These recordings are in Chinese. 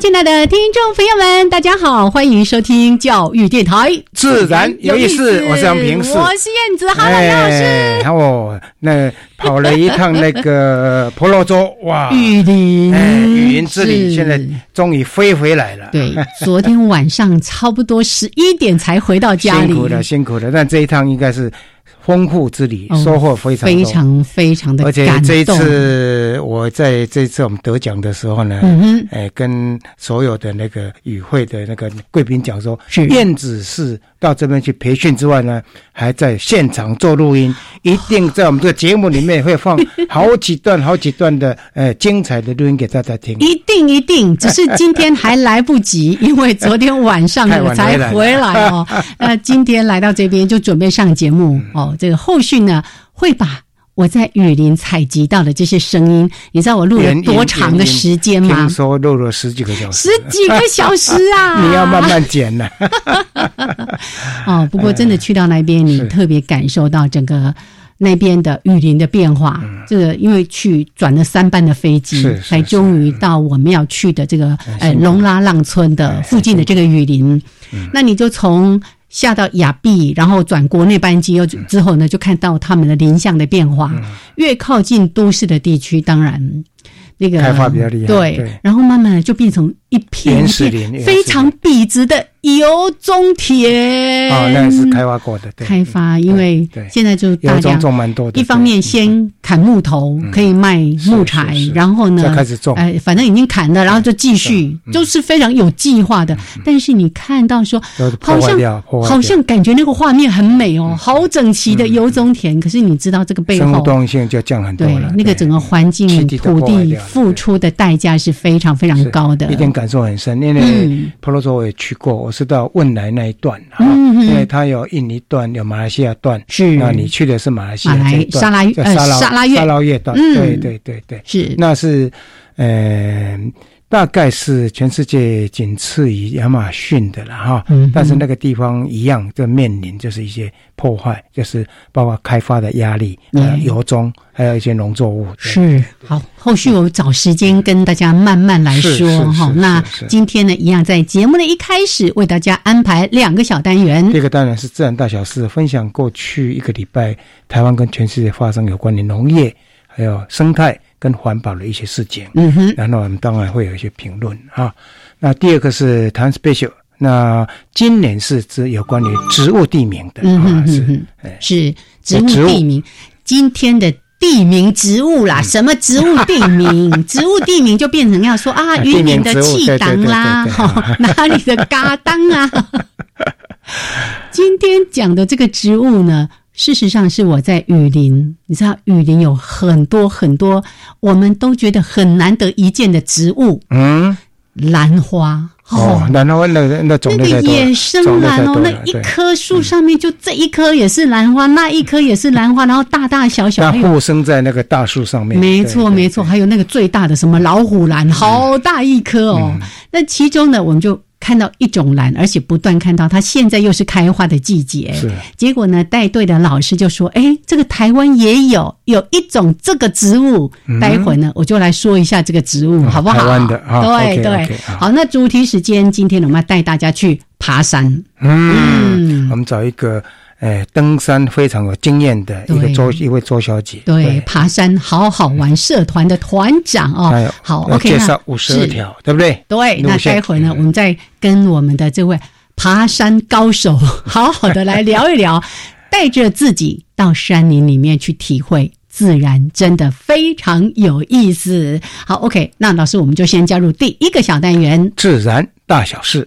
亲爱的听众朋友们，大家好，欢迎收听教育电台，自然有意思。我是杨平，我是燕子，哈喽，杨老师。哦，那跑了一趟那个 婆罗洲，哇，雨林，哎雨林之旅，现在终于飞回来了。对，昨天晚上差不多十一点才回到家里，辛苦了，辛苦了。但这一趟应该是。丰富之旅，收获非常非常非常的，而且这一次我在这次我们得奖的时候呢，嗯哎，跟所有的那个与会的那个贵宾讲说，燕子是到这边去培训之外呢，还在现场做录音，一定在我们这个节目里面会放好几段、好几段的呃精彩的录音给大家听。一定一定，只是今天还来不及，因为昨天晚上我才回来哦。那今天来到这边就准备上节目哦。这个后续呢，会把我在雨林采集到的这些声音，你知道我录了多长的时间吗？听说录了十几个小时，十几个小时啊！你要慢慢剪呢。哦，不过真的去到那边，你特别感受到整个那边的雨林的变化。这个因为去转了三班的飞机，才终于到我们要去的这个呃龙拉浪村的附近的这个雨林。那你就从。下到亚庇，然后转国内班机，又之后呢，就看到他们的林相的变化。越靠近都市的地区，当然。那个开发比较厉害，对，然后慢慢的就变成一片非常笔直的油棕田。哦，那是开发过的，开发，因为现在就大家种蛮多的。一方面先砍木头，可以卖木材，然后呢，开始种。哎，反正已经砍了，然后就继续，都是非常有计划的。但是你看到说，好像好像感觉那个画面很美哦，好整齐的油棕田。可是你知道这个背后，生物性就降很多了。那个整个环境土地。付出的代价是非常非常高的，一点感受很深。因为婆罗洲我也去过，我是到汶莱那一段哈，因为它有印尼段，有马来西亚段。是，那你去的是马来西亚沙拉呃沙拉越沙拉月段，对对对对，是，那是嗯。大概是全世界仅次于亚马逊的了哈，但是那个地方一样，就面临就是一些破坏，就是包括开发的压力，呃，油棕，还有一些农作物。是好，后续我找时间跟大家慢慢来说哈。那今天呢，一样在节目的一开始为大家安排两个小单元。第一个单元是自然大小事，分享过去一个礼拜台湾跟全世界发生有关的农业还有生态。跟环保的一些事情，嗯哼，然后我们当然会有一些评论啊。那第二个是谈 special，那今年是指有关于植物地名的，嗯哼是，是植物地名。今天的地名植物啦，什么植物地名？植物地名就变成要说啊，云林的气党啦，哪里的嘎当啊？今天讲的这个植物呢？事实上，是我在雨林。你知道，雨林有很多很多我们都觉得很难得一见的植物。嗯，兰花哦，兰花那那种那个野生兰哦，那一棵树上面就这一棵也是兰花，那一棵也是兰花，然后大大小小，它附生在那个大树上面。没错，没错，还有那个最大的什么老虎兰，好大一棵哦。那其中呢，我们就。看到一种兰，而且不断看到它现在又是开花的季节。是，结果呢，带队的老师就说：“哎，这个台湾也有有一种这个植物。待会呢，我就来说一下这个植物，好不好？台湾的啊，对对。好，那主题时间，今天我们要带大家去爬山。嗯，我们找一个。哎，登山非常有经验的一个周一位周小姐，对，爬山好好玩，社团的团长哦，好，OK，介绍五十二条，对不对？对，那待会呢，我们再跟我们的这位爬山高手，好好的来聊一聊，带着自己到山林里面去体会自然，真的非常有意思。好，OK，那老师我们就先加入第一个小单元——自然大小事。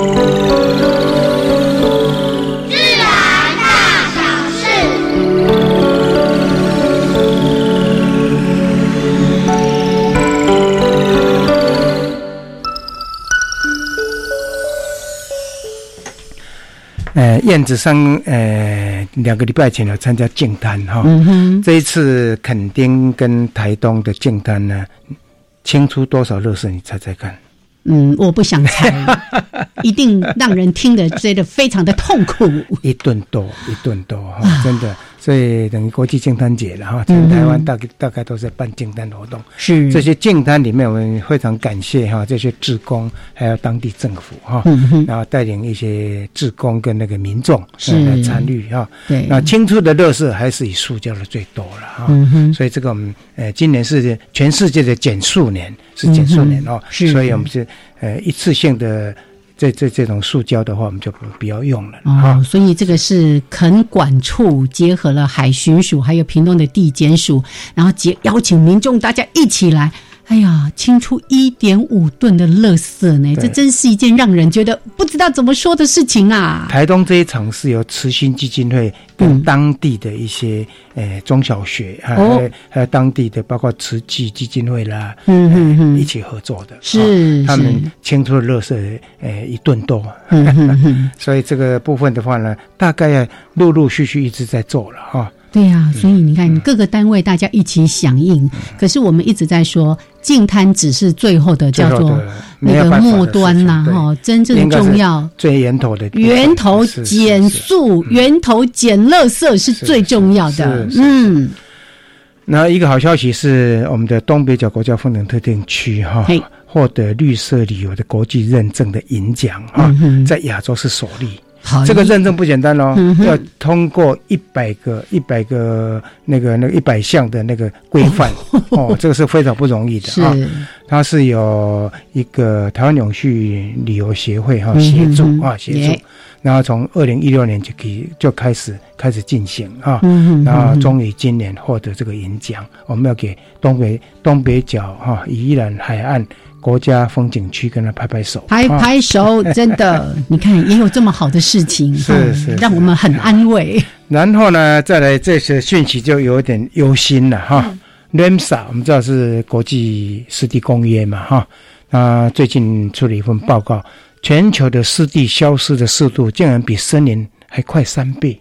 呃，燕子山呃，两个礼拜前有参加净滩哈，这一次垦丁跟台东的净滩呢，清出多少热水？你猜猜看？嗯，我不想猜，一定让人听得觉得非常的痛苦。一顿多，一顿多哈，真的。所以等于国际净滩节了哈，全台湾大概大概都在办净滩活动。是这些净滩里面，我们非常感谢哈这些志工，还有当地政府哈，然后带领一些志工跟那个民众来参与哈。对，那清出的乐色还是以塑胶的最多了哈。所以这个我们呃今年是全世界的减塑年，是减塑年哦。是，所以我们是呃一次性的。这这这种塑胶的话，我们就不不要用了哦。所以这个是垦管处结合了海巡署，还有屏东的地检署，然后结邀请民众大家一起来。哎呀，清出一点五吨的垃圾呢，这真是一件让人觉得不知道怎么说的事情啊！台东这一场是由慈心基金会跟当地的一些呃中小学，还有还有当地的包括慈济基金会啦，嗯嗯嗯，一起合作的，是他们清出的垃圾呃一吨多，所以这个部分的话呢，大概陆陆续续一直在做了哈。对呀，所以你看，各个单位大家一起响应。可是我们一直在说，净滩只是最后的叫做那个末端呐，哈，真正重要。最源头的源头减速，源头减垃圾是最重要的。嗯，那一个好消息是，我们的东北角国家风景特定区哈，获得绿色旅游的国际认证的银奖哈，在亚洲是首例。这个认证不简单哦，要通过一百个、一百个那个、那个一百项的那个规范哦，这个是非常不容易的啊。它是有一个台湾永续旅游协会哈协助啊协助，然后从二零一六年就可以就开始开始进行啊，然后终于今年获得这个银奖，我们要给东北东北角哈宜兰海岸。国家风景区跟他拍拍手，拍拍手，真的，你看也有这么好的事情，是是，让我们很安慰。然后呢，再来这些讯息就有点忧心了哈。Ramsa 我们知道是国际湿地公约嘛哈，那，最近出了一份报告，全球的湿地消失的速度竟然比森林还快三倍。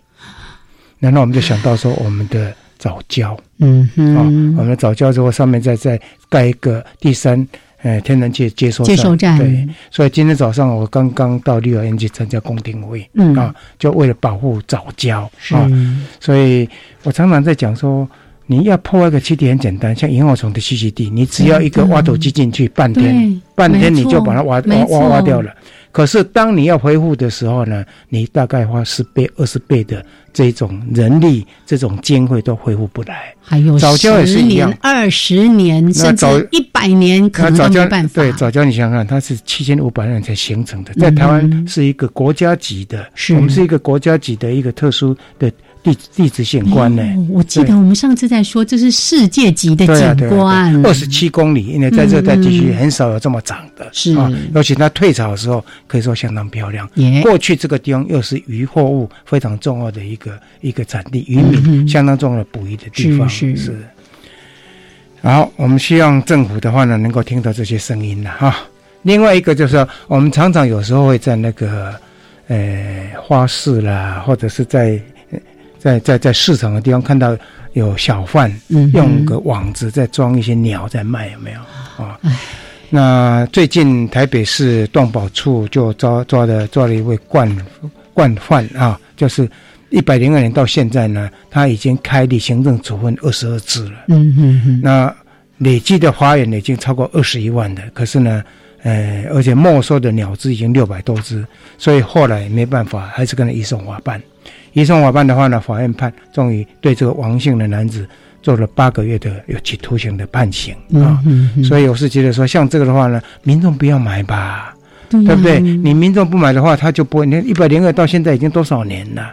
然后我们就想到说，我们的早教，嗯哼，啊，我们的早教之后上面再再盖一个第三。哎，天然气接收接收站。对，所以今天早上我刚刚到绿园去参加公听会，嗯。啊，就为了保护早教啊，所以我常常在讲说，你要破坏个栖地很简单，像萤火虫的栖息地，你只要一个挖土机进去，半天半天你就把它挖挖挖挖掉了。可是当你要恢复的时候呢，你大概花十倍、二十倍的这种人力、这种经费都恢复不来。还有十年、二十年，甚至一百年，可能都没办法。对，早教你想想看，它是七千五百年才形成的，在台湾是一个国家级的，我们是一个国家级的一个特殊的。地地质景观呢？我记得我们上次在说，这是世界级的景观，二十七公里，因为在热带地区很少有这么长的，是啊。尤其它退潮的时候，可以说相当漂亮。过去这个地方又是渔货物非常重要的一个一个产地，渔民相当重要的捕鱼的地方。是是。好，我们希望政府的话呢，能够听到这些声音了哈。另外一个就是说，我们常常有时候会在那个呃花市啦，或者是在。在在在市场的地方看到有小贩用个网子在装一些鸟在卖，有没有啊？那最近台北市动保处就抓抓的抓了一位惯惯犯啊，就是一百零二年到现在呢，他已经开立行政处分二十二次了。嗯嗯嗯。那累计的花园已经超过二十一万的，可是呢，呃，而且没收的鸟只已经六百多只，所以后来没办法，还是跟他移送法办。移送法办的话呢，法院判终于对这个王姓的男子做了八个月的有期徒刑的判刑啊。所以我是觉得说，像这个的话呢，民众不要买吧，对不对？你民众不买的话，他就不会。你看一百零二到现在已经多少年了？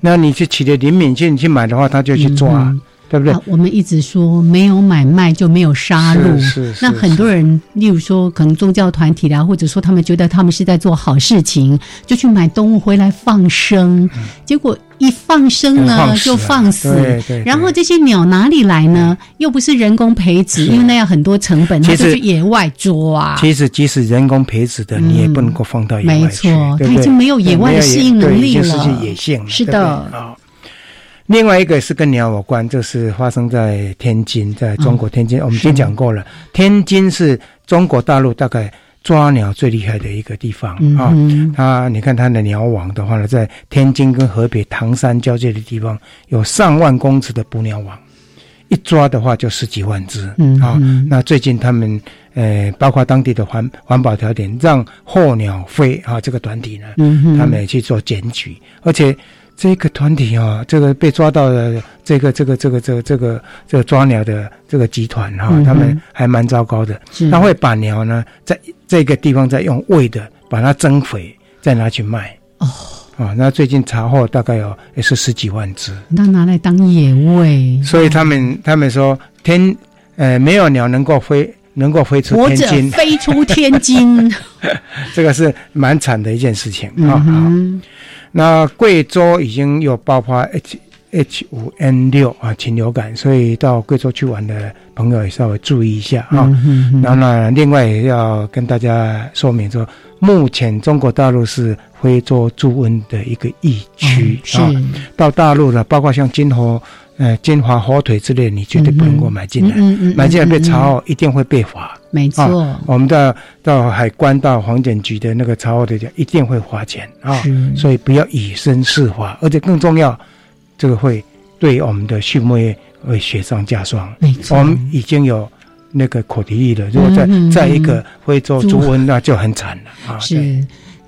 那你去取得灵敏性去买的话，他就去抓。对不对？我们一直说没有买卖就没有杀戮。是是。那很多人，例如说可能宗教团体啦，或者说他们觉得他们是在做好事情，就去买动物回来放生，结果一放生呢就放死。对对。然后这些鸟哪里来呢？又不是人工培植，因为那要很多成本，它就去野外捉啊。其实即使人工培植的，你也不能够放到野外去。没错，它已经没有野外的适应能力了，失去野性了。是的啊。另外一个是跟鸟有关，就是发生在天津，在中国天津。我们已经讲过了，天津是中国大陆大概抓鸟最厉害的一个地方啊。它你看它的鸟网的话呢，在天津跟河北唐山交界的地方，有上万公尺的捕鸟网，一抓的话就十几万只啊。那最近他们呃，包括当地的环环保条点，让候鸟飞啊这个团体呢，他们也去做检举，而且。这个团体啊，这个被抓到的这个这个这个这个这个这个抓鸟的这个集团哈，他们还蛮糟糕的。他会把鸟呢，在这个地方再用喂的，把它增肥，再拿去卖。哦，啊，那最近查获大概有也是十几万只。那拿来当野味。所以他们他们说天呃没有鸟能够飞能够飞出天津，飞出天津，这个是蛮惨的一件事情啊。那贵州已经有爆发 H H 五 N 六啊禽流感，所以到贵州去玩的朋友也稍微注意一下啊。然后呢，另外也要跟大家说明说，目前中国大陆是非洲猪瘟的一个疫区啊。到大陆的，包括像金华、呃金华火腿之类，你绝对不能够买进来，买进来被查后一定会被罚。没错，我们到到海关、到黄检局的那个查获的就，一定会花钱啊，所以不要以身试法，而且更重要，这个会对我们的畜牧业会雪上加霜。没错，我们已经有那个口蹄疫了，如果再再一个非洲猪瘟，那就很惨了啊。是。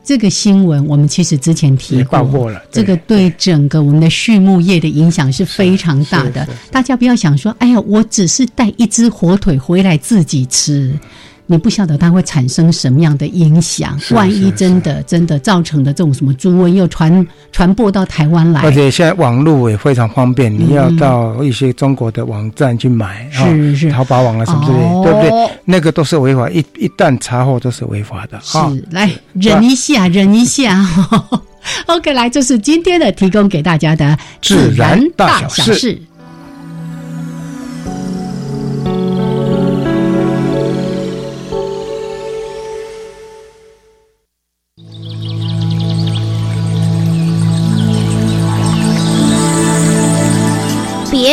这个新闻我们其实之前提过了，这个对整个我们的畜牧业的影响是非常大的。大家不要想说，哎呀，我只是带一只火腿回来自己吃。你不晓得它会产生什么样的影响，万一真的真的造成的这种什么猪瘟又传传播到台湾来，而且现在网络也非常方便，你要到一些中国的网站去买，是是淘宝网啊什么之类，对不对？那个都是违法，一一旦查获都是违法的。是，来忍一下，忍一下。OK，来，这是今天的提供给大家的自然大小事。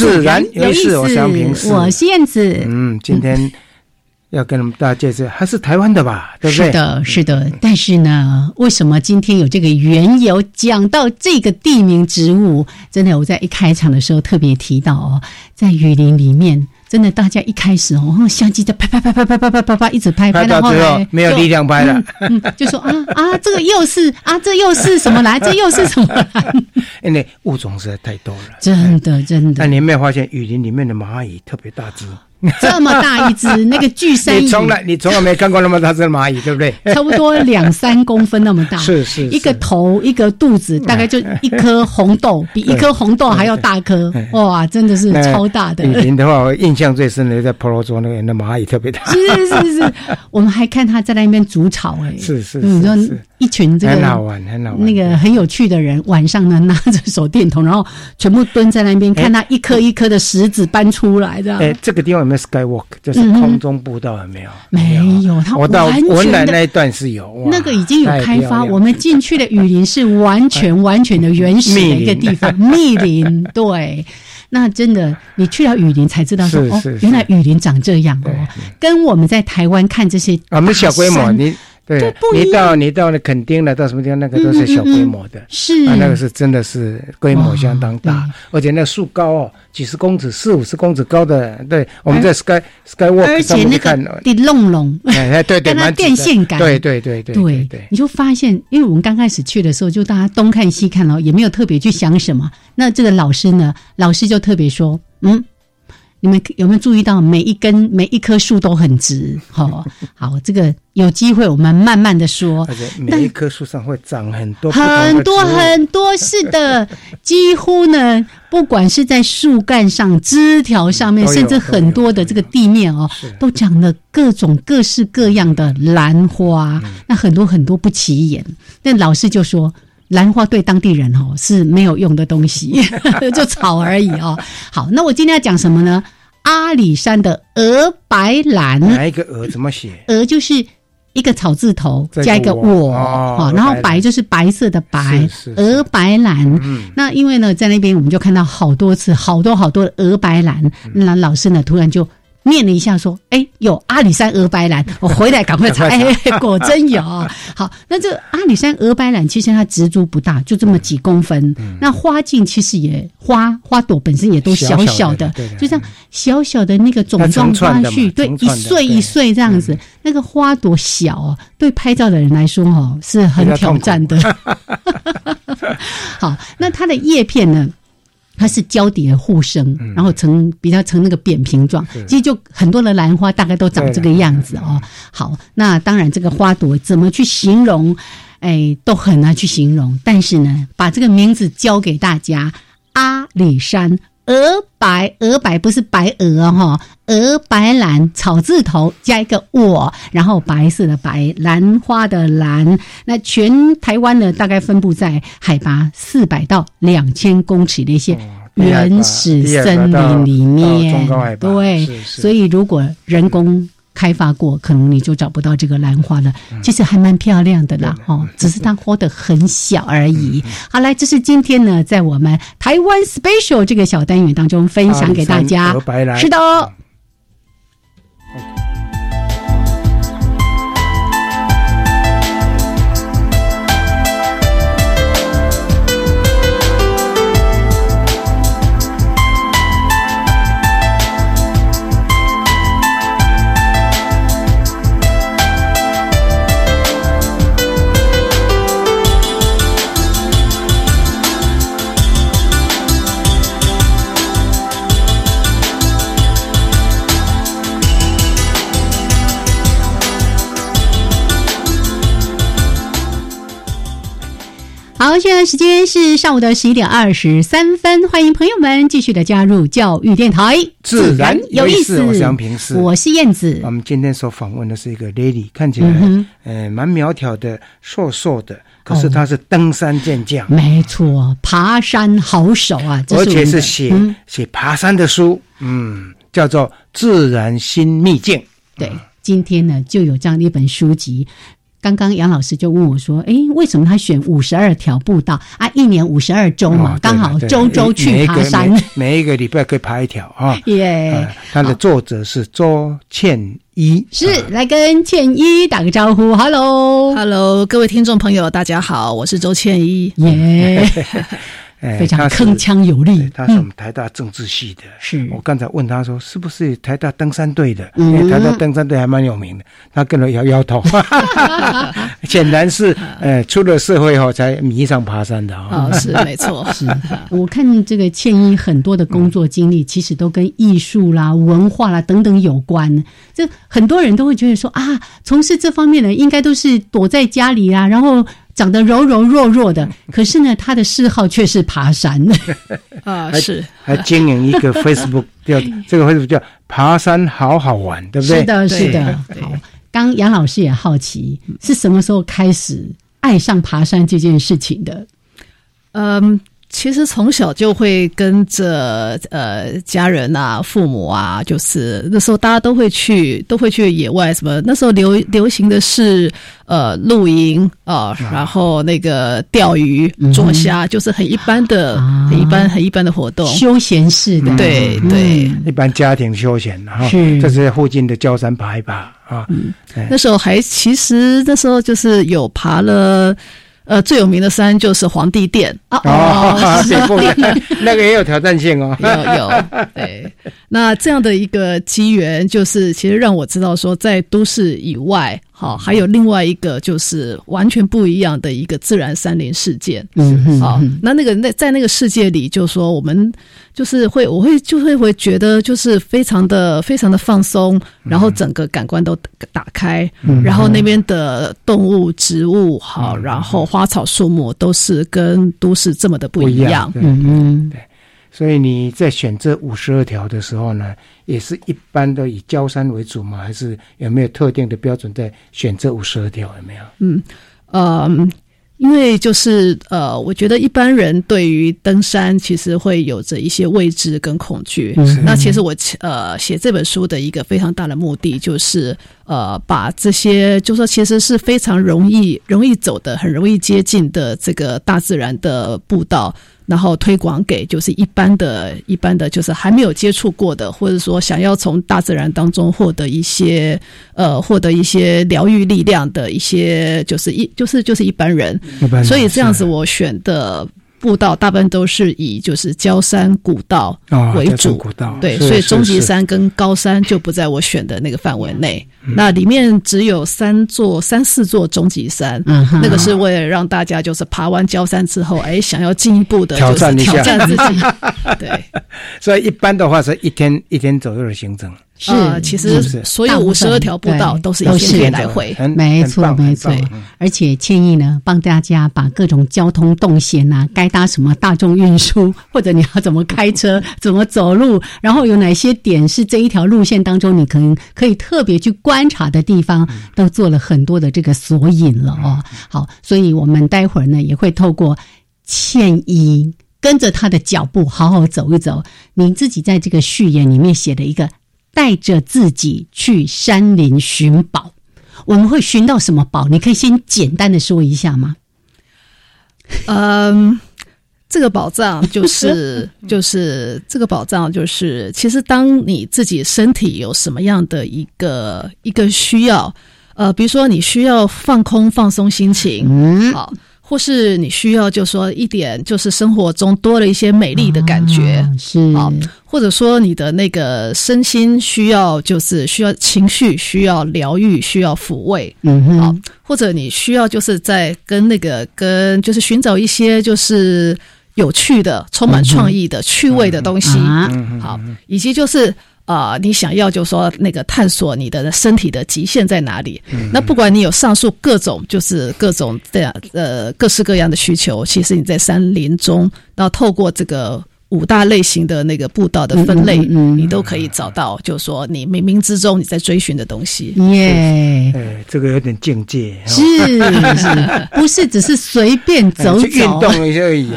自然有意思。我是燕子，嗯，今天要跟大家介绍，还是台湾的吧？对不对？是的，是的。但是呢，为什么今天有这个缘由讲到这个地名植物？真的，我在一开场的时候特别提到哦，在雨林里面。真的，大家一开始哦，相机在拍拍拍拍拍拍拍拍拍，一直拍拍到最后没有力量拍了，就说啊啊，这个又是啊，这又是什么来？这又是什么来？因为物种实在太多了，真的真的。那你有没有发现雨林里面的蚂蚁特别大只？这么大一只，那个巨山蚁，你从来你从来没看过那么大只的蚂蚁，对不对？差不多两三公分那么大，是是，一个头一个肚子，大概就一颗红豆，比一颗红豆还要大颗，哇，真的是超大的。雨林的话，我印象最深的在婆罗洲那个那蚂蚁特别大，是是是。是，我们还看它在那边筑巢，哎，是是，你说一群这个很好玩，很好玩，那个很有趣的人，晚上呢拿着手电筒，然后全部蹲在那边看那一颗一颗的石子搬出来的。哎，这个地方有没有 skywalk？就是空中步道有没有？没有，它我到文莱那一段是有，那个已经有开发。我们进去的雨林是完全完全的原始的一个地方，密林。对，那真的你去了雨林才知道说哦，原来雨林长这样哦，跟我们在台湾看这些我们小规模你。对，你到你到那垦丁了，到什么地方，那个都是小规模的，是。啊，那个是真的是规模相当大，而且那树高哦，几十公尺、四五十公尺高的。对，我们在 Sky Sky Walk 上面看，的隆隆，哎对对，那 电线杆，对对对对对对，你就发现，因为我们刚开始去的时候，就大家东看西看了，也没有特别去想什么。那这个老师呢，老师就特别说，嗯。你们有没有注意到每一根每一棵树都很直？好，好，这个有机会我们慢慢的说。而且每一棵树上会长很多很多很多，是的，几乎呢，不管是在树干上、枝条上面，甚至很多的这个地面哦，都长了各种各式各样的兰花。那很多很多不起眼，但老师就说。兰花对当地人哦是没有用的东西，就草而已哦。好，那我今天要讲什么呢？阿里山的鹅白兰，哪一个鹅怎么写？鹅就是一个草字头加一个我，哦，然后白就是白色的白，鹅白兰。那因为呢，在那边我们就看到好多次，好多好多的鹅白兰。那老师呢，突然就。念了一下，说：“哎，有阿里山鹅白兰，我回来赶快查，哎，果真有。好，那这阿里山鹅白兰其实它植株不大，就这么几公分。那花茎其实也花花朵本身也都小小的，就像小小的那个种状花序，对，一穗一穗这样子。那个花朵小，对拍照的人来说，哈，是很挑战的。好，那它的叶片呢？”它是交叠互生，然后成比较成那个扁平状，其实就很多的兰花大概都长这个样子哦。好，那当然这个花朵怎么去形容，哎，都很难去形容。但是呢，把这个名字交给大家，阿里山鹅白，鹅白不是白鹅哈，鹅白兰草字头加一个我，然后白色的白，兰花的兰。那全台湾呢，大概分布在海拔四百到两千公尺的一些。原始森林里面，对，所以如果人工开发过，可能你就找不到这个兰花了。其实还蛮漂亮的啦，哦，只是它活得很小而已。好，来，这是今天呢，在我们台湾 special 这个小单元当中分享给大家。是的。好，现在时间是上午的十一点二十三分，欢迎朋友们继续的加入教育电台，自然有意思。我是杨平，我是燕子。我们今天所访问的是一个 lady，看起来呃蛮苗条的，瘦瘦的，可是她是登山健将，没错，爬山好手啊，而且是写写爬山的书，嗯，叫做《自然新秘境》。对，今天呢就有这样的一本书籍。刚刚杨老师就问我说：“哎，为什么他选五十二条步道？啊？一年五十二周嘛，刚好周周去爬山，每一个礼拜可以爬一条 啊。”耶，他的作者是周倩一，是来跟倩一打个招呼，Hello，Hello，各位听众朋友，大家好，我是周倩一，耶。非常铿锵有力。他是我们台大政治系的。是我刚才问他说，是不是台大登山队的？因为台大登山队还蛮有名的。他跟着摇摇头。显然是，呃，出了社会后才迷上爬山的啊。哦，是没错。是我看这个倩一很多的工作经历，其实都跟艺术啦、文化啦等等有关。这很多人都会觉得说啊，从事这方面的应该都是躲在家里啊，然后。长得柔柔弱弱的，可是呢，他的嗜好却是爬山 啊，是还经营一个 Facebook，叫这个 Facebook 叫爬山好好玩，对不对？是的，是的。好，刚杨老师也好奇，是什么时候开始爱上爬山这件事情的？嗯。其实从小就会跟着呃家人啊、父母啊，就是那时候大家都会去，都会去野外。什么那时候流流行的是呃露营啊，然后那个钓鱼、捉虾，就是很一般的、很一般、很一般的活动，休闲式的。对对，一般家庭休闲哈，是这是附近的郊山爬一爬啊。那时候还其实那时候就是有爬了。呃，最有名的山就是皇帝殿啊哦，那个也有挑战性哦，有有对。那这样的一个机缘，就是其实让我知道说，在都市以外。好，还有另外一个就是完全不一样的一个自然山林事件。嗯，好，那那个那在那个世界里，就说我们就是会，我会就会会觉得就是非常的非常的放松，然后整个感官都打开，然后那边的动物、植物，好，然后花草树木都是跟都市这么的不一样。嗯嗯，对。所以你在选这五十二条的时候呢，也是一般的以焦山为主吗？还是有没有特定的标准在选这五十二条？有没有？嗯，呃，因为就是呃，我觉得一般人对于登山其实会有着一些未知跟恐惧。那其实我呃写这本书的一个非常大的目的，就是呃把这些就说其实是非常容易容易走的、很容易接近的这个大自然的步道。然后推广给就是一般的、一般的，就是还没有接触过的，或者说想要从大自然当中获得一些呃，获得一些疗愈力量的一些，就是一就是就是一般人，般所以这样子我选的。步道大部分都是以就是焦山古道为主，对，所以终极山跟高山就不在我选的那个范围内。那里面只有三座、三四座终极山，嗯那个是为了让大家就是爬完焦山之后，哎，想要进一步的挑战一下，挑战自己。对，所以一般的话是一天一天左右的行程。是，其实所有五十二条步道都是一天来回，没错没错。而且建议呢，帮大家把各种交通动线呐，该搭什么大众运输，或者你要怎么开车、怎么走路，然后有哪些点是这一条路线当中你可能可以特别去观察的地方，都做了很多的这个索引了哦。好，所以我们待会儿呢也会透过倩怡跟着他的脚步好好走一走。您自己在这个序言里面写的一个。带着自己去山林寻宝，我们会寻到什么宝？你可以先简单的说一下吗？嗯，这个宝藏就是就是这个宝藏就是，其实当你自己身体有什么样的一个一个需要，呃，比如说你需要放空放松心情，嗯，好。或是你需要，就说一点，就是生活中多了一些美丽的感觉，是。啊，或者说你的那个身心需要，就是需要情绪需要疗愈，需要抚慰，嗯哼，或者你需要就是在跟那个跟就是寻找一些就是有趣的、充满创意的趣味的东西，好，以及就是。啊，你想要就说那个探索你的身体的极限在哪里？那不管你有上述各种，就是各种这样呃各式各样的需求，其实你在山林中，然后透过这个。五大类型的那个步道的分类，你都可以找到。就是说，你冥冥之中你在追寻的东西。耶，哎，这个有点境界。是是，不是只是随便走走运动一下而已。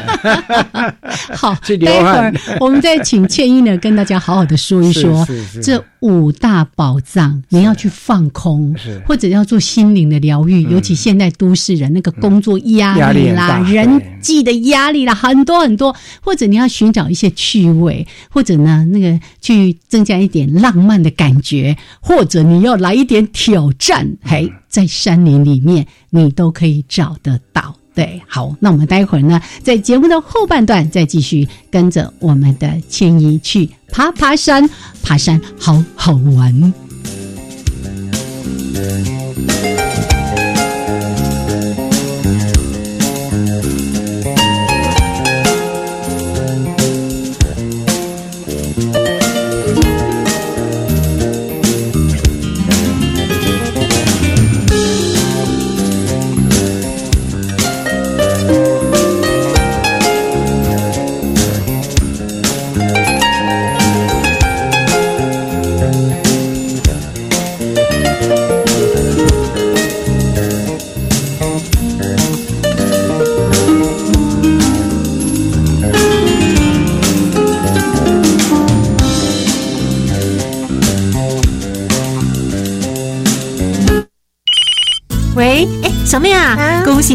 好，待会儿我们再请倩英呢，跟大家好好的说一说这五大宝藏。你要去放空，或者要做心灵的疗愈。尤其现代都市人那个工作压力啦、人际的压力啦，很多很多。或者你要寻找。一些趣味，或者呢，那个去增加一点浪漫的感觉，或者你要来一点挑战，嘿，在山林里面你都可以找得到。对，好，那我们待会儿呢，在节目的后半段再继续跟着我们的千一去爬爬山，爬山好好玩。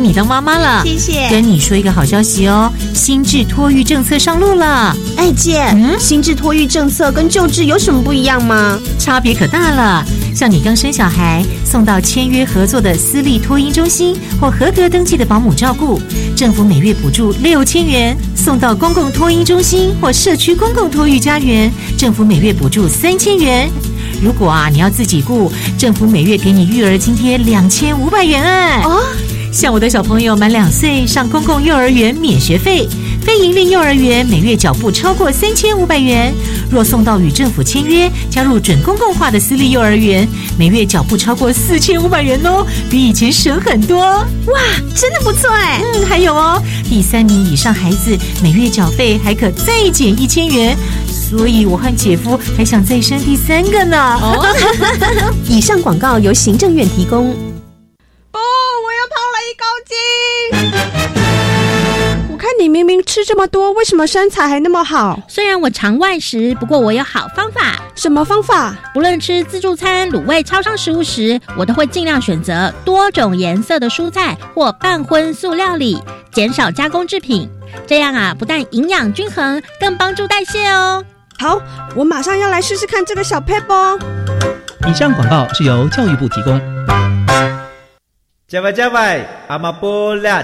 你当妈妈了！谢谢。跟你说一个好消息哦，新制托育政策上路了。哎姐，嗯新制托育政策跟旧制有什么不一样吗？差别可大了。像你刚生小孩，送到签约合作的私立托婴中心或合格登记的保姆照顾，政府每月补助六千元；送到公共托婴中心或社区公共托育家园，政府每月补助三千元。如果啊，你要自己雇，政府每月给你育儿津贴两千五百元哎。哦，像我的小朋友满两岁上公共幼儿园免学费，非营利幼儿园每月缴不超过三千五百元。若送到与政府签约加入准公共化的私立幼儿园，每月缴不超过四千五百元哦，比以前省很多。哇，真的不错哎。嗯，还有哦，第三名以上孩子每月缴费还可再减一千元。所以，我和姐夫还想再生第三个呢。哦，以上广告由行政院提供。你明明吃这么多，为什么身材还那么好？虽然我常外食，不过我有好方法。什么方法？不论吃自助餐、卤味、超商食物时，我都会尽量选择多种颜色的蔬菜或半荤素料理，减少加工制品。这样啊，不但营养均衡，更帮助代谢哦。好，我马上要来试试看这个小 paper。以上广告是由教育部提供。加外加外，阿玛波拉，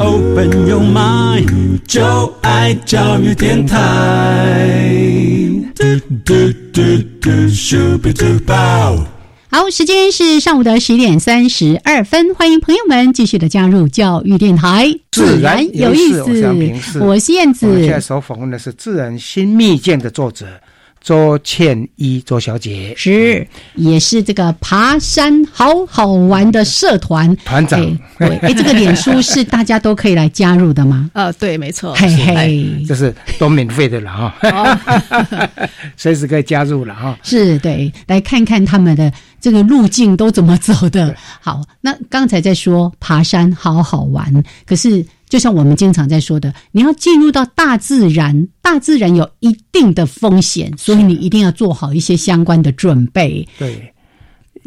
Open your mind，就爱教育电台。好，时间是上午的十点三十二分，欢迎朋友们继续的加入教育电台，自然有意思。我是燕子，现在所访问的是《自然新秘见》的作者。周倩一周小姐是，也是这个爬山好好玩的社团团长。对，哎，这个脸书是大家都可以来加入的吗？呃，对，没错，嘿嘿，这是都免费的了哈，随时可以加入了哈。是对，来看看他们的这个路径都怎么走的。好，那刚才在说爬山好好玩，可是。就像我们经常在说的，你要进入到大自然，大自然有一定的风险，所以你一定要做好一些相关的准备。对。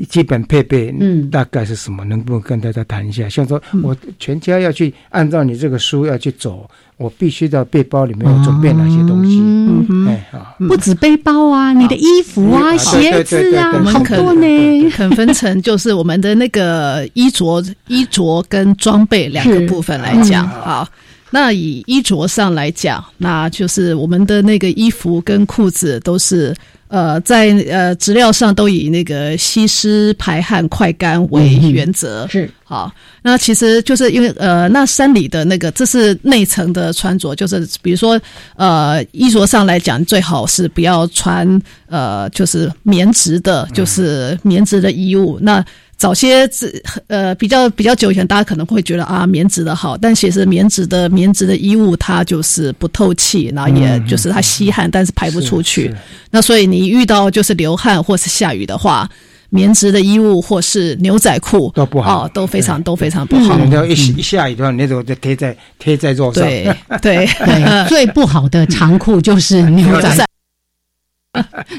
基本配备，嗯，大概是什么？能不能跟大家谈一下？像说我全家要去按照你这个书要去走，我必须到背包里面要准备哪些东西？嗯哎啊，不止背包啊，你的衣服啊、鞋子啊，好多呢。很分成就是我们的那个衣着、衣着跟装备两个部分来讲好，那以衣着上来讲，那就是我们的那个衣服跟裤子都是。呃，在呃质料上都以那个吸湿排汗快干为原则，是好。那其实就是因为呃，那山里的那个这是内层的穿着，就是比如说呃，衣着上来讲，最好是不要穿呃，就是棉质的，就是棉质的衣物。那早些这呃比较比较久以前，大家可能会觉得啊棉质的好，但其实棉质的棉质的衣物它就是不透气，然后也就是它吸汗，但是排不出去。那所以你遇到就是流汗或是下雨的话，棉质的衣物或是牛仔裤都不好，都非常都非常不好。你要一一下雨的话，那种就贴在贴在肉上。对对对，最不好的长裤就是牛仔。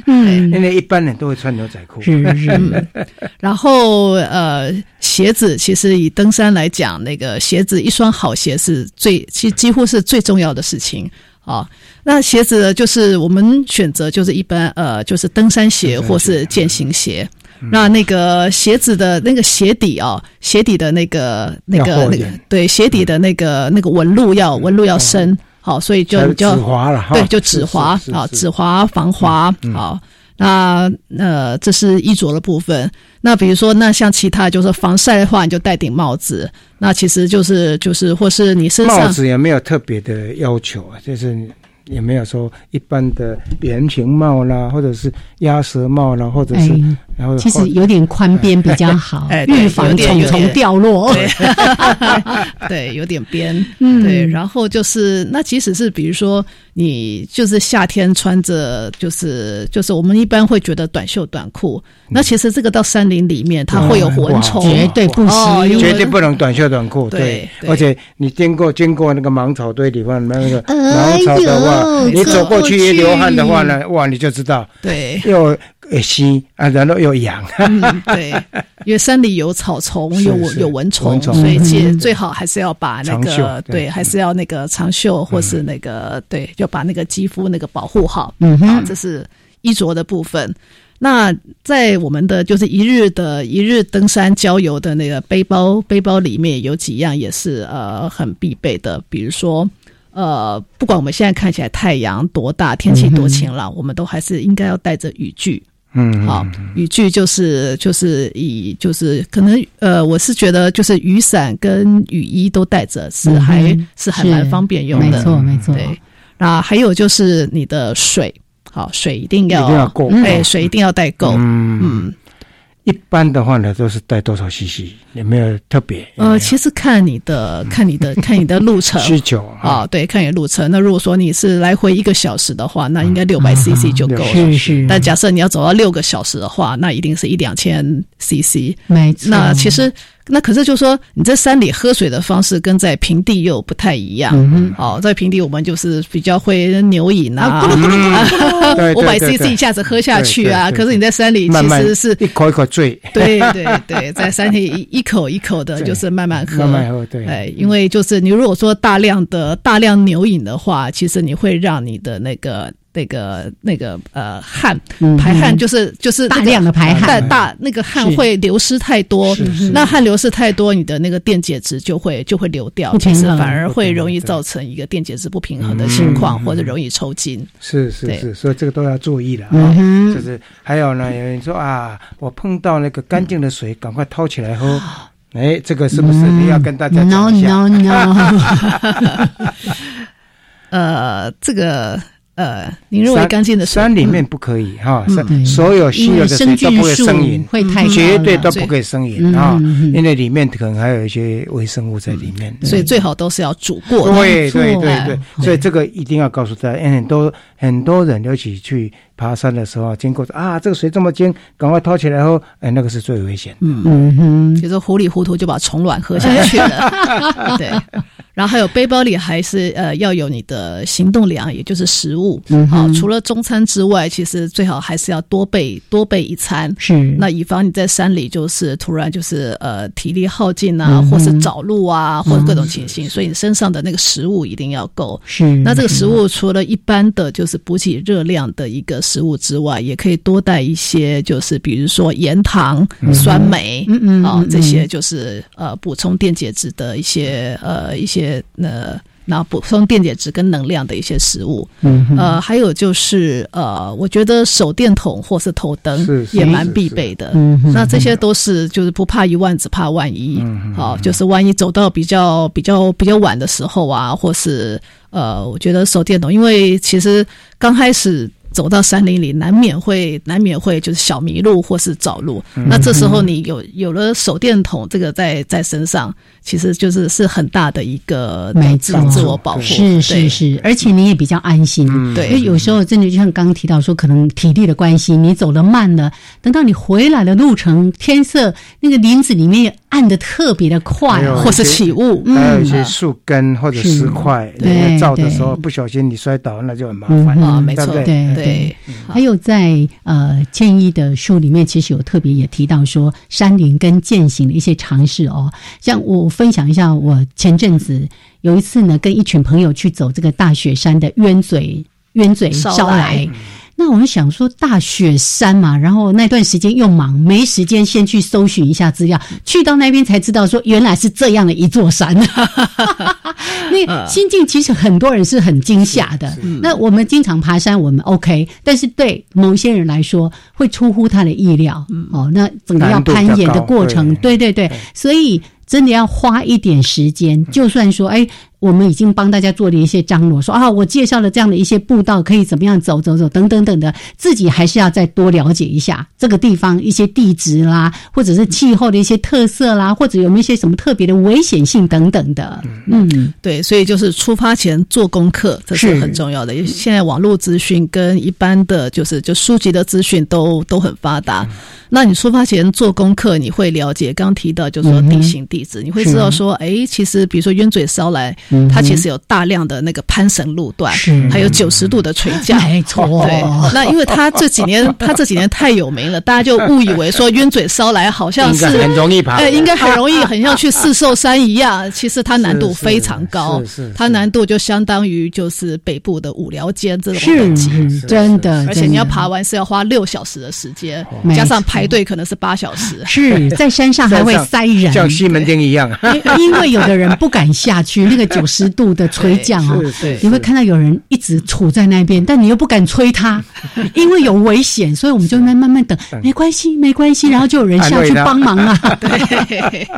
嗯，因为一般人都会穿牛仔裤。是是。然后呃，鞋子其实以登山来讲，那个鞋子一双好鞋是最其几乎是最重要的事情啊。那鞋子就是我们选择就是一般呃就是登山鞋或是健行鞋。那那个鞋子的那个鞋底啊，鞋底的那个那个那个对鞋底的那个那个纹路要纹路要深。好，所以就就对，就止滑啊，止滑防滑。好，那呃，这是衣着的部分。那比如说，那像其他就是防晒的话，你就戴顶帽子。那其实就是就是，或是你身上帽子也没有特别的要求啊，就是也没有说一般的圆形帽啦，或者是鸭舌帽啦，或者是然后其实有点宽边比较好，预防虫虫掉落。对，有点边。嗯。对，然后就是那即使是比如说你就是夏天穿着就是就是我们一般会觉得短袖短裤，那其实这个到山林里面它会有蚊虫，绝对不行，绝对不能短袖短裤。对，而且你经过经过那个芒草堆里面那个芒草的话，你走过去一流汗的话呢，哇，你就知道，对，又吸啊，然后又痒。对，因为山里有草丛，有有蚊虫，所以其实最好还是要把那个对，还是要那个长袖或是那个对，要把那个肌肤那个保护好。嗯哼，这是衣着的部分。那在我们的就是一日的一日登山郊游的那个背包背包里面有几样也是呃很必备的，比如说呃，不管我们现在看起来太阳多大，天气多晴朗，我们都还是应该要带着雨具。嗯，好，雨具就是就是以就是可能呃，我是觉得就是雨伞跟雨衣都带着是还是还蛮方便用的，没错没错。对，那还有就是你的水。好，水一定要一定要够，哎，水一定要带够。嗯，一般的话呢，都是带多少 CC？有没有特别？呃，其实看你的，看你的，看你的路程需求啊。对，看你的路程。那如果说你是来回一个小时的话，那应该六百 CC 就够了。是是。但假设你要走到六个小时的话，那一定是一两千 CC。没错。那其实。那可是就说，你在山里喝水的方式跟在平地又不太一样。哦，在平地我们就是比较会牛饮啊，五百 CC 一下子喝下去啊。可是你在山里其实是一口一口醉。对对对，在山里一一口一口的，就是慢慢喝。慢慢喝，对。哎，因为就是你如果说大量的大量牛饮的话，其实你会让你的那个。那个那个呃汗排汗就是就是大量的排汗，大那个汗会流失太多，那汗流失太多，你的那个电解质就会就会流掉，其实反而会容易造成一个电解质不平衡的情况，或者容易抽筋。是是是，所以这个都要注意了啊。就是还有呢，有人说啊，我碰到那个干净的水，赶快掏起来喝。哎，这个是不是你要跟大家讲一下？呃，这个。呃，你认为干净的水？山里面不可以哈，山所有稀有的水都不会生饮，会太绝对都不可以生饮啊，因为里面可能还有一些微生物在里面，所以最好都是要煮过。对对对对，所以这个一定要告诉大家，因为很多很多人尤其去爬山的时候，经过啊，这个水这么清，赶快掏起来喝，哎，那个是最危险。嗯嗯哼，有时候糊里糊涂就把虫卵喝下去了。对。然后还有背包里还是呃要有你的行动粮，也就是食物。嗯，好，除了中餐之外，其实最好还是要多备多备一餐。是，那以防你在山里就是突然就是呃体力耗尽啊，或是找路啊，或者各种情形，所以你身上的那个食物一定要够。是，那这个食物除了一般的就是补给热量的一个食物之外，也可以多带一些，就是比如说盐、糖、酸梅，嗯嗯，啊，这些就是呃补充电解质的一些呃一些。呃，那补充电解质跟能量的一些食物，嗯，呃，还有就是呃，我觉得手电筒或是头灯也蛮必备的，嗯，那这些都是就是不怕一万，只怕万一，好，就是万一走到比较比较比较晚的时候啊，或是呃，我觉得手电筒，因为其实刚开始。走到山林里，难免会难免会就是小迷路或是找路。那这时候你有有了手电筒，这个在在身上，其实就是是很大的一个自自我保护。是。是是，而且你也比较安心。对，因为有时候真的就像刚刚提到说，可能体力的关系，你走得慢了，等到你回来的路程，天色那个林子里面暗的特别的快，或是起雾，还有一些树根或者石块，对，照的时候不小心你摔倒，那就很麻烦啊。没错，对。对，还有在呃建议的书里面，其实有特别也提到说山林跟践行的一些尝试哦。像我分享一下，我前阵子有一次呢，跟一群朋友去走这个大雪山的冤嘴冤嘴烧来。那我们想说大雪山嘛，然后那段时间又忙，没时间先去搜寻一下资料。去到那边才知道说，原来是这样的一座山。那心境其实很多人是很惊吓的。那我们经常爬山，我们 OK，但是对某些人来说会出乎他的意料。哦，那整个要攀岩的过程，对对对，所以真的要花一点时间。就算说，哎。我们已经帮大家做了一些张罗，说啊，我介绍了这样的一些步道，可以怎么样走走走，等等等的，自己还是要再多了解一下这个地方一些地质啦，或者是气候的一些特色啦，或者有没有一些什么特别的危险性等等的。嗯，对，所以就是出发前做功课，这是很重要的。因为现在网络资讯跟一般的就是就书籍的资讯都都很发达，那你出发前做功课，你会了解刚提到就是说地形地质，你会知道说，哎，其实比如说冤嘴烧来。它其实有大量的那个攀绳路段，还有九十度的垂降，没错。对，那因为它这几年，它这几年太有名了，大家就误以为说冤嘴烧来好像是很容易爬，哎，应该很容易，很像去四兽山一样。其实它难度非常高，它难度就相当于就是北部的五寮尖这种等级，真的。而且你要爬完是要花六小时的时间，加上排队可能是八小时。是在山上还会塞人，像西门町一样。因为有的人不敢下去，那个 九十度的垂降哦，你会看到有人一直杵在那边，但你又不敢催他，因为有危险，所以我们就慢慢慢等，没关系，没关系，然后就有人下去帮忙啊。对，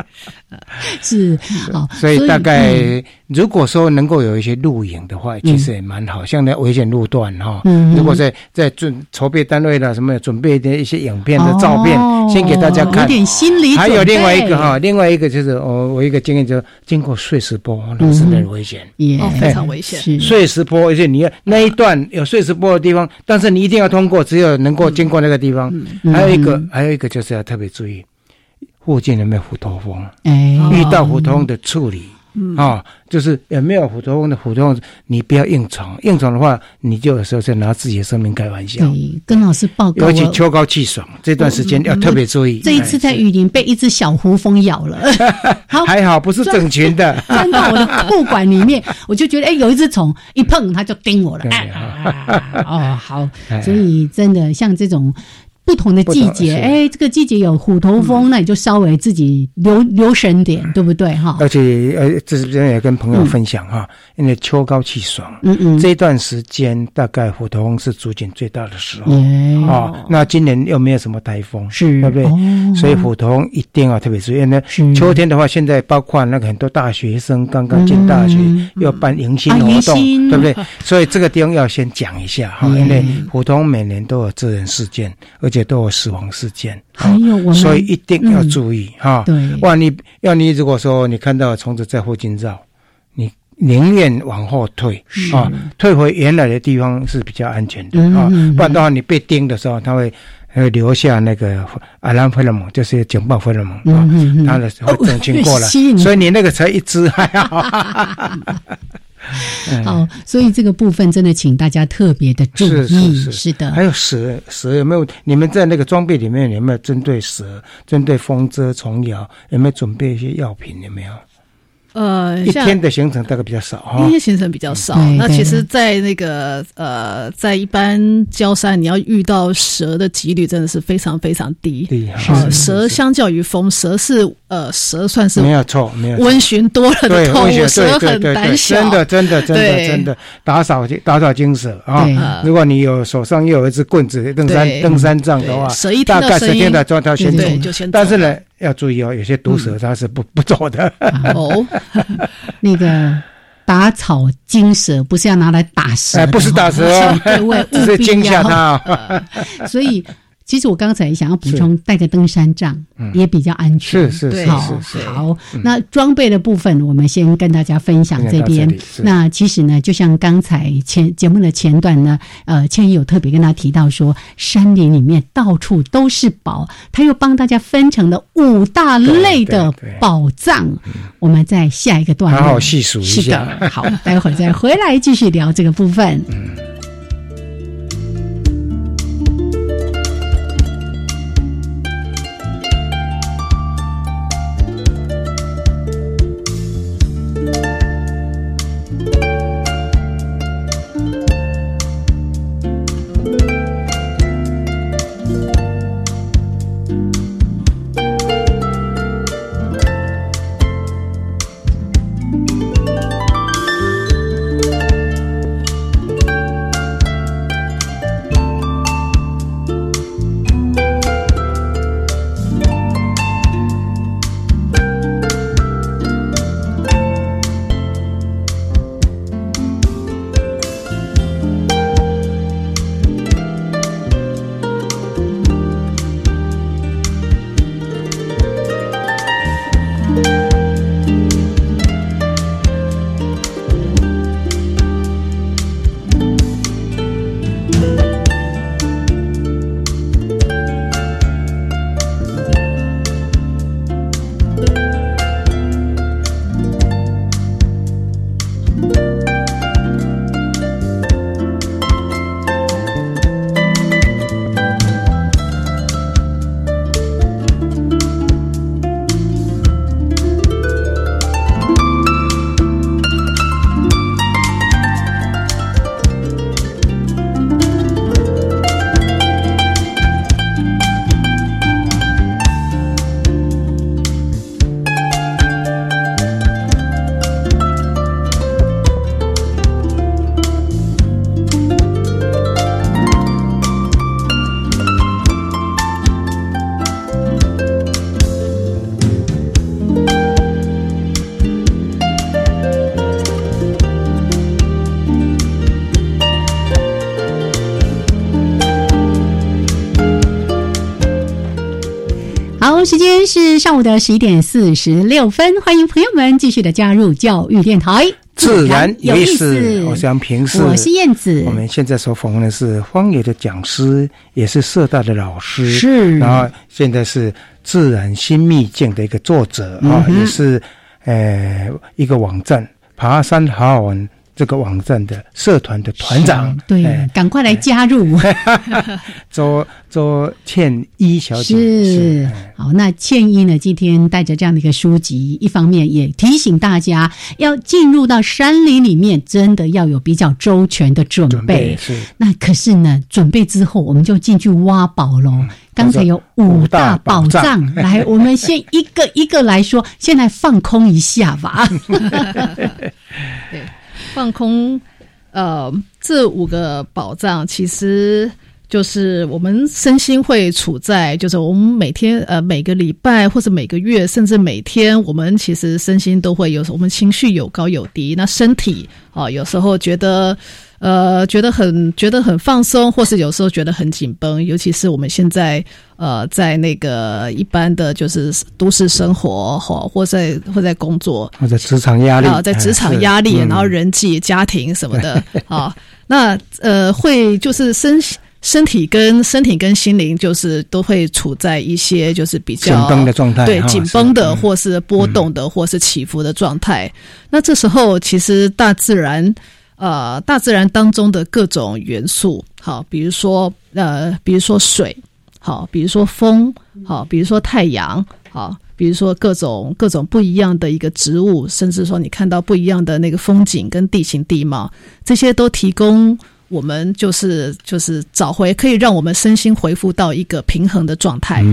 是好，所以大概如果说能够有一些录影的话，其实也蛮好，像那危险路段哈，如果在在准筹备单位的什么准备的一些影片的照片，先给大家看，有点心理。还有另外一个哈，另外一个就是我我一个经验就是经过碎石坡，那是很危险，也非常危险。碎石坡，而且你要那一段有碎石坡的地方，但是你一定要通过，只有能够经过那个地方。还有一个，还有一个就是要特别注意，附近有没有虎头蜂？哎，遇到虎头蜂的处理。啊，就是有没有虎头蜂的虎头蜂，你不要硬闯，硬闯的话，你就有时候在拿自己的生命开玩笑。对，跟老师报告。尤其秋高气爽这段时间要特别注意。这一次在雨林被一只小胡蜂咬了，还好不是整群的，钻到我的裤管里面，我就觉得哎，有一只虫一碰它就叮我了。哦，好，所以真的像这种。不同的季节，哎，这个季节有虎头蜂，那你就稍微自己留留神点，对不对？哈？而且，呃，这边也跟朋友分享哈，因为秋高气爽，嗯嗯，这段时间大概虎头蜂是逐渐最大的时候啊。那今年又没有什么台风，是，对不对？所以虎头蜂一定要特别注意。呢，秋天的话，现在包括那个很多大学生刚刚进大学，要办迎新活动，对不对？所以这个地方要先讲一下哈，因为虎头蜂每年都有自然事件，而且都有死亡事件，还有，所以一定要注意哈。对，万一要你如果说你看到虫子在附近绕，你宁愿往后退啊，退回原来的地方是比较安全的啊。不然的话，你被叮的时候，它会会留下那个阿兰菲勒蒙，就是警报菲勒蒙啊，它的会整群过来，所以你那个才一只还好。好，所以这个部分真的请大家特别的注意。是的，还有蛇，蛇有没有？你们在那个装备里面有没有针对蛇、针对风蛰虫咬，有没有准备一些药品？有没有？呃，一天的行程大概比较少，一天行程比较少。那其实，在那个呃，在一般焦山，你要遇到蛇的几率真的是非常非常低。对，蛇相较于风，蛇是呃，蛇算是没有错，没有温驯多了的动物，蛇很胆小。真的，真的，真的，真的，打扫打扫精蛇啊！如果你有手上又有一只棍子，登山登山杖的话，蛇一大概十天的状态先走，但是呢。要注意哦，有些毒蛇它是不 不走的。哦，那个打草惊蛇不是要拿来打蛇，不是打蛇，只是惊吓它。所以。其实我刚才想要补充，带个登山杖也比较安全。是是是是是。好，那装备的部分，我们先跟大家分享这边。那其实呢，就像刚才前节目的前段呢，呃，千怡有特别跟他提到说，山林里面到处都是宝，他又帮大家分成了五大类的宝藏。我们在下一个段好好细数一下。好，待会儿再回来继续聊这个部分。好，时间是上午的十一点四十六分，欢迎朋友们继续的加入教育电台，自然有意思。我是杨平，我是燕子。我们现在所访问的是荒野的讲师，也是社大的老师，是。然后现在是自然新秘境的一个作者啊，也是呃一个网站爬山好好玩。这个网站的社团的团长，对，赶快来加入。周周倩一小姐是好，那倩一呢？今天带着这样的一个书籍，一方面也提醒大家，要进入到山林里面，真的要有比较周全的准备。是那可是呢，准备之后，我们就进去挖宝喽。刚才有五大宝藏，来，我们先一个一个来说，先来放空一下吧。对。放空，呃，这五个宝藏其实就是我们身心会处在，就是我们每天呃每个礼拜或者每个月，甚至每天，我们其实身心都会有，我们情绪有高有低，那身体啊有时候觉得。呃，觉得很觉得很放松，或是有时候觉得很紧绷，尤其是我们现在呃，在那个一般的就是都市生活哈或在或在工作，或者职场压力啊，在职场压力，然后人际家庭什么的 啊，那呃，会就是身身体跟身体跟心灵就是都会处在一些就是比较紧绷的状态，对，紧绷的或是波动的或是起伏的状态。那这时候其实大自然。呃，大自然当中的各种元素，好，比如说呃，比如说水，好，比如说风，好，比如说太阳，好，比如说各种各种不一样的一个植物，甚至说你看到不一样的那个风景跟地形地貌，这些都提供我们就是就是找回，可以让我们身心恢复到一个平衡的状态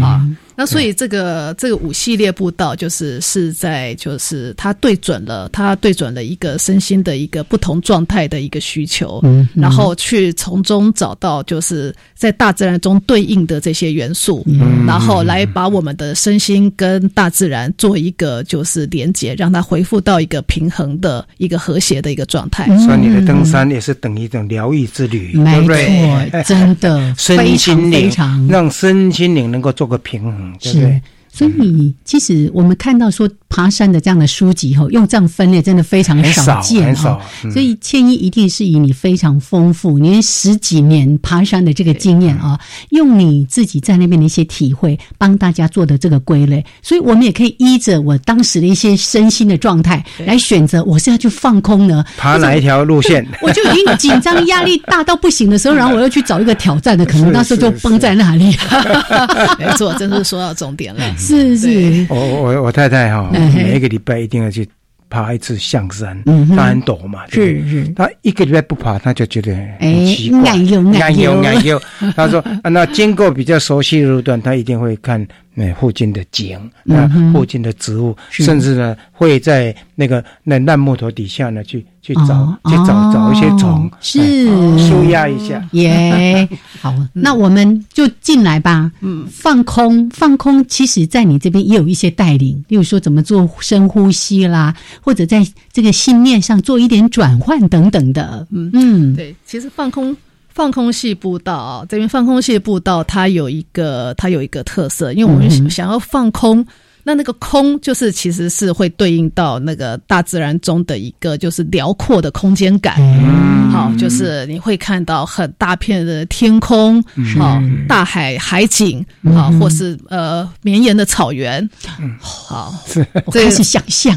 啊。那所以这个这个五系列步道就是是在就是它对准了它对准了一个身心的一个不同状态的一个需求，然后去从中找到就是在大自然中对应的这些元素，然后来把我们的身心跟大自然做一个就是连接，让它恢复到一个平衡的一个和谐的一个状态。所以你的登山也是等一种疗愈之旅，对不对？真的，身心灵让身心灵能够做个平衡。是，所以其实我们看到说。爬山的这样的书籍哈，用这样分类真的非常少见哈。所以千一一定是以你非常丰富，你十几年爬山的这个经验啊，用你自己在那边的一些体会，帮大家做的这个归类。所以我们也可以依着我当时的一些身心的状态来选择，我是要去放空呢，爬哪一条路线？我就已经紧张、压力大到不行的时候，然后我又去找一个挑战的，可能那时候就崩在那里。没错，真是说到重点了。是是，我我我太太哈。每一个礼拜一定要去爬一次象山，他很陡嘛，是是。他一个礼拜不爬，他就觉得很奇怪，难游难游难游。他说：“那经过比较熟悉的路段，他一定会看。”那附近的景，那附近的植物，甚至呢会在那个那烂木头底下呢去去找去找找一些虫，是舒压一下。耶，好，那我们就进来吧。嗯，放空放空，其实在你这边也有一些带领，例如说怎么做深呼吸啦，或者在这个信念上做一点转换等等的。嗯嗯，对，其实放空。放空系步道啊，这边放空系步道它有一个它有一个特色，因为我们想要放空，那那个空就是其实是会对应到那个大自然中的一个就是辽阔的空间感，好，就是你会看到很大片的天空，好，大海海景好，或是呃绵延的草原，好，开始想象，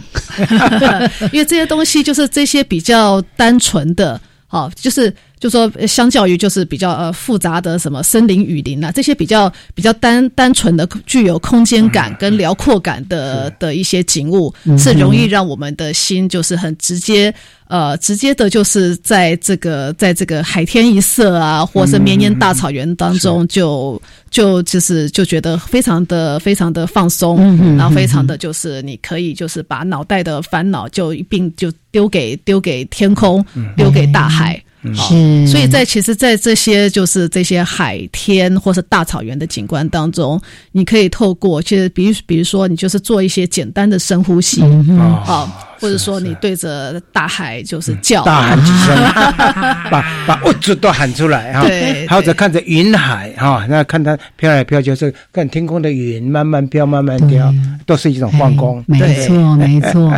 因为这些东西就是这些比较单纯的，好，就是。就说，相较于就是比较呃复杂的什么森林、雨林啊，这些比较比较单单纯的、具有空间感跟辽阔感的的一些景物，是容易让我们的心就是很直接呃直接的，就是在这个在这个海天一色啊，或是绵延大草原当中，就就就是就觉得非常的非常的放松，然后非常的就是你可以就是把脑袋的烦恼就一并就丢给丢给天空，丢给大海。是，所以在其实，在这些就是这些海天或是大草原的景观当中，你可以透过，其实比如比如说，你就是做一些简单的深呼吸，好。或者说你对着大海就是叫，大喊几声，把把物质都喊出来哈。对，或者看着云海哈，那看它飘来飘去，就是看天空的云慢慢飘，慢慢飘，都是一种放空。没错，没错。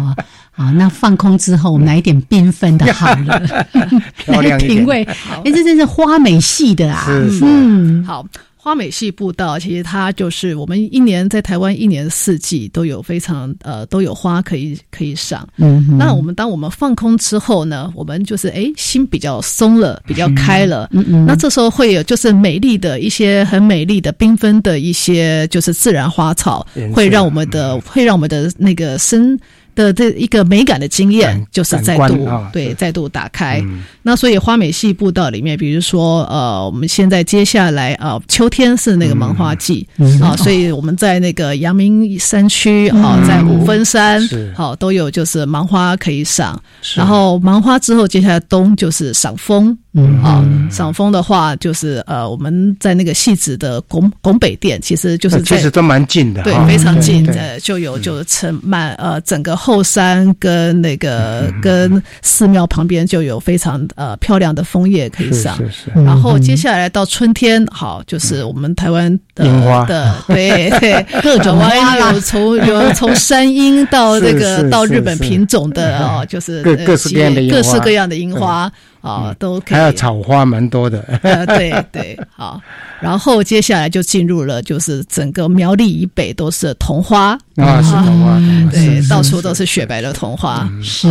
啊，那放空之后，我们来一点缤纷的好了，漂亮品味。哎，这真是花美系的啊。嗯，好。花美系步道其实它就是我们一年在台湾一年四季都有非常呃都有花可以可以赏。嗯，那我们当我们放空之后呢，我们就是哎心比较松了，比较开了。嗯嗯，那这时候会有就是美丽的一些很美丽的缤纷的一些就是自然花草，会让我们的会让我们的那个身。的这一个美感的经验，就是再度对再度打开。那所以花美系步道里面，比如说呃，我们现在接下来啊，秋天是那个芒花季啊，所以我们在那个阳明山区啊，在五分山好都有就是芒花可以赏。然后芒花之后，接下来冬就是赏枫。嗯。啊，赏枫的话，就是呃，我们在那个戏子的拱拱北店，其实就是其实都蛮近的，对，非常近的，就有就城满呃整个后山跟那个跟寺庙旁边就有非常呃漂亮的枫叶可以赏。是是。然后接下来到春天，好，就是我们台湾的樱花。的，对 对，各种花有从有从山樱到这个到日本品种的哦，就是各各式各样的各式各样的樱花。啊，都可以。还有草花蛮多的。对对，好。然后接下来就进入了，就是整个苗栗以北都是桐花啊，是桐花，对，到处都是雪白的桐花。是，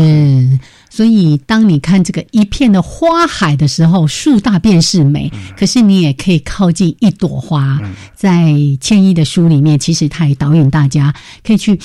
所以当你看这个一片的花海的时候，树大便是美。可是你也可以靠近一朵花，在千一的书里面，其实他也导引大家可以去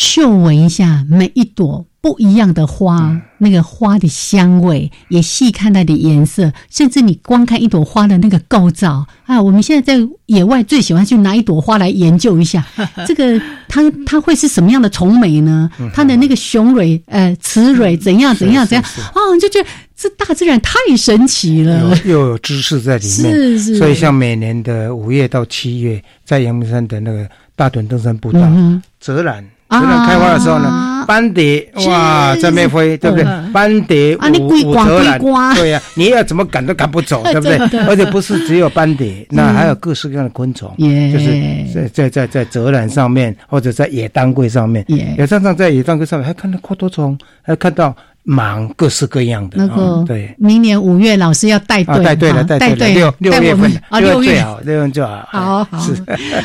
嗅闻一下每一朵。不一样的花，那个花的香味，也细看它的颜色，甚至你光看一朵花的那个构造啊！我们现在在野外最喜欢去拿一朵花来研究一下，这个它它会是什么样的虫美呢？它的那个雄蕊呃雌蕊怎样怎样怎样啊？就觉得这大自然太神奇了，又有知识在里面。是是，所以像每年的五月到七月，在阳明山的那个大屯登山步道，嗯泽兰。泽兰开花的时候呢，斑蝶哇在那飞，对不对？斑蝶五五泽兰，对呀，你要怎么赶都赶不走，对不对？而且不是只有斑蝶，那还有各式各样的昆虫，就是在在在在泽兰上面，或者在野当归上面，野常常在野当归上面还看到阔多虫，还看到。忙各式各样的那个，对，明年五月老师要带队，带队了，带队六六月份啊，六月好，六月。就好，好好。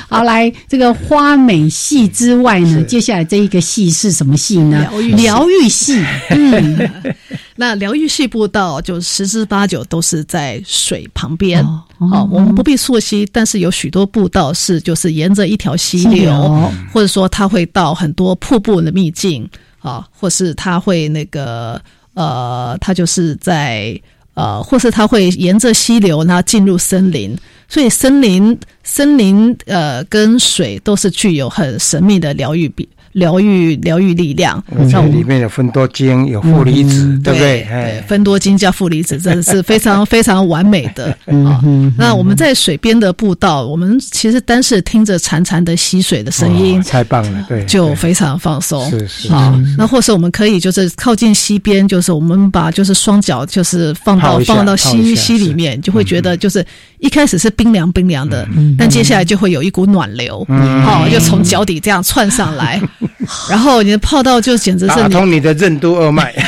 好 来这个花美戏之外呢，接下来这一个戏是什么戏呢？疗愈系，嗯，那疗愈系步道就十之八九都是在水旁边，哦，我们不必溯溪，但是有许多步道是就是沿着一条溪流，或者说它会到很多瀑布的秘境。啊，或是他会那个呃，他就是在呃，或是他会沿着溪流，然后进入森林，所以森林森林呃跟水都是具有很神秘的疗愈比。疗愈疗愈力量，像里面有分多精，有负离子，对不对？对，分多精加负离子，真的是非常非常完美的。啊。那我们在水边的步道，我们其实单是听着潺潺的溪水的声音，太棒了，对，就非常放松。是是啊，那或是我们可以就是靠近溪边，就是我们把就是双脚就是放到放到溪溪里面，就会觉得就是一开始是冰凉冰凉的，但接下来就会有一股暖流，哦，就从脚底这样窜上来。然后你的泡到就简直是打通你的任督二脉，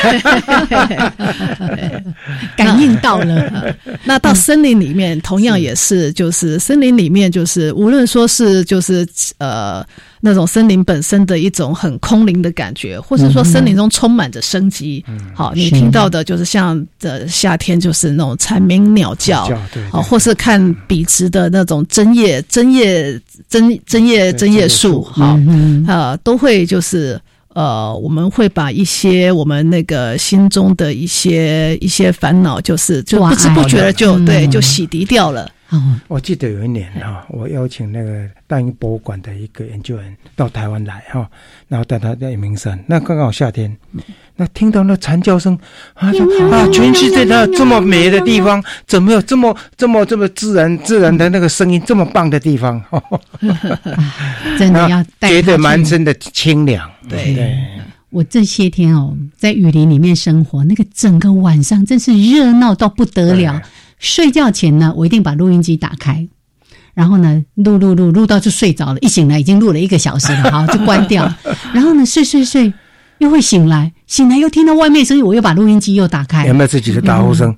感应到了。那到森林里面，同样也是，就是森林里面，就是无论说是就是呃。那种森林本身的一种很空灵的感觉，或者说森林中充满着生机。好，你听到的就是像的夏天，就是那种蝉鸣鸟叫，好，或是看笔直的那种针叶、针叶、针针叶、针叶树，好，呃，都会就是呃，我们会把一些我们那个心中的一些一些烦恼，就是就不知不觉的就对，就洗涤掉了。我记得有一年哈，我邀请那个大英博物馆的一个研究员到台湾来哈，然后带他在明山，那刚刚好夏天，那听到那蝉叫声啊啊！全世界的这么美的地方，怎么有这么这么这么自然自然的那个声音这么棒的地方？真的要觉得满身的清凉。对对，我这些天哦，在雨林里面生活，那个整个晚上真是热闹到不得了。睡觉前呢，我一定把录音机打开，然后呢录录录录到就睡着了，一醒来已经录了一个小时了，好就关掉。然后呢睡睡睡。又会醒来，醒来又听到外面声音，我又把录音机又打开。有没有自己的打呼声？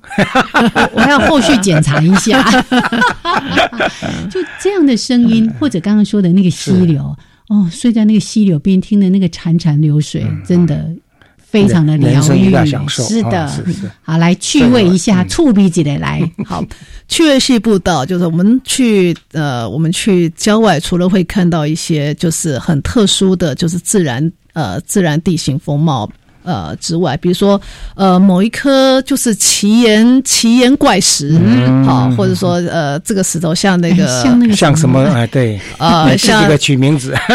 我要后续检查一下。就这样的声音，或者刚刚说的那个溪流，哦，睡在那个溪流边，听的那个潺潺流水，真的非常的疗愈。是的，好来趣味一下，触鼻子的来。好，趣味系步道就是我们去呃，我们去郊外，除了会看到一些就是很特殊的就是自然。呃，自然地形风貌。呃，之外，比如说，呃，某一颗就是奇岩奇岩怪石，好，或者说，呃，这个石头像那个像那个像什么？哎，对，呃，像这个取名字，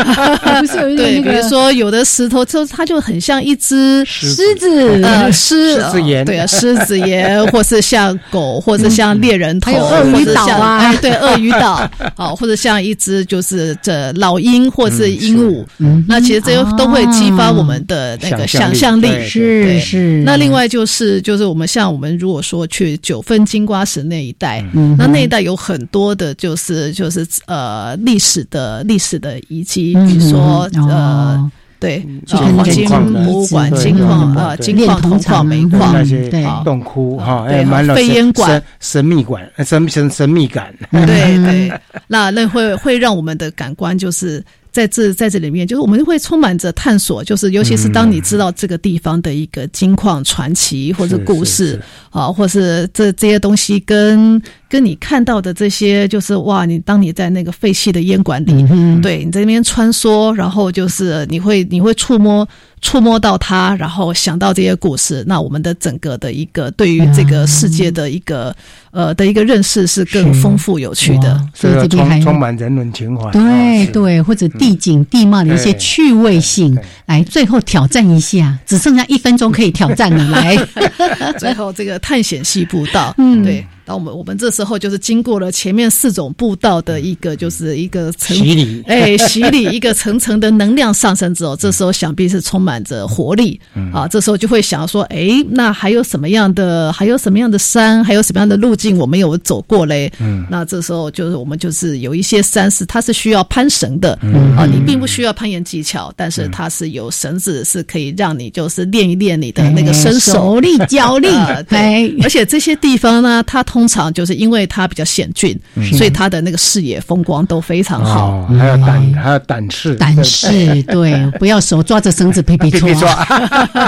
不是有一对，比如说有的石头就它就很像一只狮子，呃，狮狮子岩，对啊，狮子岩，或是像狗，或者像猎人头，鳄鱼岛啊，对，鳄鱼岛，好，或者像一只就是这老鹰，或是鹦鹉，那其实这些都会激发我们的那个想象。是是，那另外就是就是我们像我们如果说去九份金瓜石那一带，那那一带有很多的，就是就是呃历史的历史的遗迹，比如说呃对，黄金博物馆、金矿啊、金矿、铜矿、煤矿那些洞窟哈，哎，飞烟馆、神秘馆、神神神秘感，对对，那那会会让我们的感官就是。在这在这里面，就是我们会充满着探索，就是尤其是当你知道这个地方的一个金矿传奇或者故事啊，或是这这些东西跟。跟你看到的这些，就是哇！你当你在那个废弃的烟馆里，对你在那边穿梭，然后就是你会你会触摸触摸到它，然后想到这些故事，那我们的整个的一个对于这个世界的一个呃的一个认识是更丰富有趣的。所以这边还充满人文情怀，对对，或者地景地貌的一些趣味性，来最后挑战一下，只剩下一分钟可以挑战了，来，最后这个探险系步道，嗯，对。那我们我们这时候就是经过了前面四种步道的一个就是一个洗礼，哎，洗礼 一个层层的能量上升之后，这时候想必是充满着活力。啊。这时候就会想说，哎，那还有什么样的还有什么样的山，还有什么样的路径我们有走过嘞？嗯，那这时候就是我们就是有一些山是它是需要攀绳的。啊，你并不需要攀岩技巧，但是它是有绳子是可以让你就是练一练你的那个身手。力脚力，对，而且这些地方呢，它。通常就是因为它比较险峻，所以它的那个视野风光都非常好。还有胆，还有胆识，胆识 对，不要手抓着绳子 皮皮抓，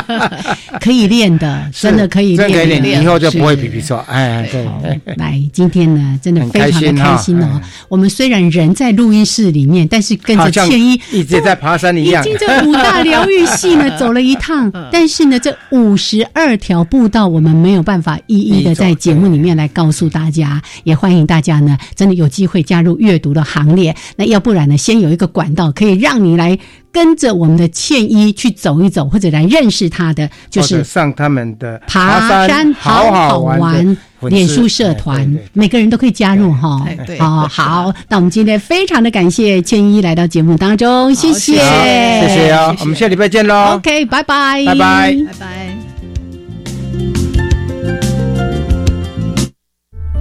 可以练的，真的可以练。以后就不会皮皮抓。哎，对。来，今天呢，真的非常的开心哦。我们虽然人在录音室里面，但是跟着倩一一直在爬山一样，已经这五大疗愈系呢走了一趟。但是呢，这五十二条步道，我们没有办法一一的在节目里面来。告诉大家，也欢迎大家呢，真的有机会加入阅读的行列。那要不然呢，先有一个管道可以让你来跟着我们的倩一去走一走，或者来认识他的，就是上他们的爬山好好玩脸书社团，每个人都可以加入哈。哦，好，那我们今天非常的感谢倩一来到节目当中，谢谢，谢谢啊，我们下礼拜见喽。OK，拜拜，拜拜，拜拜。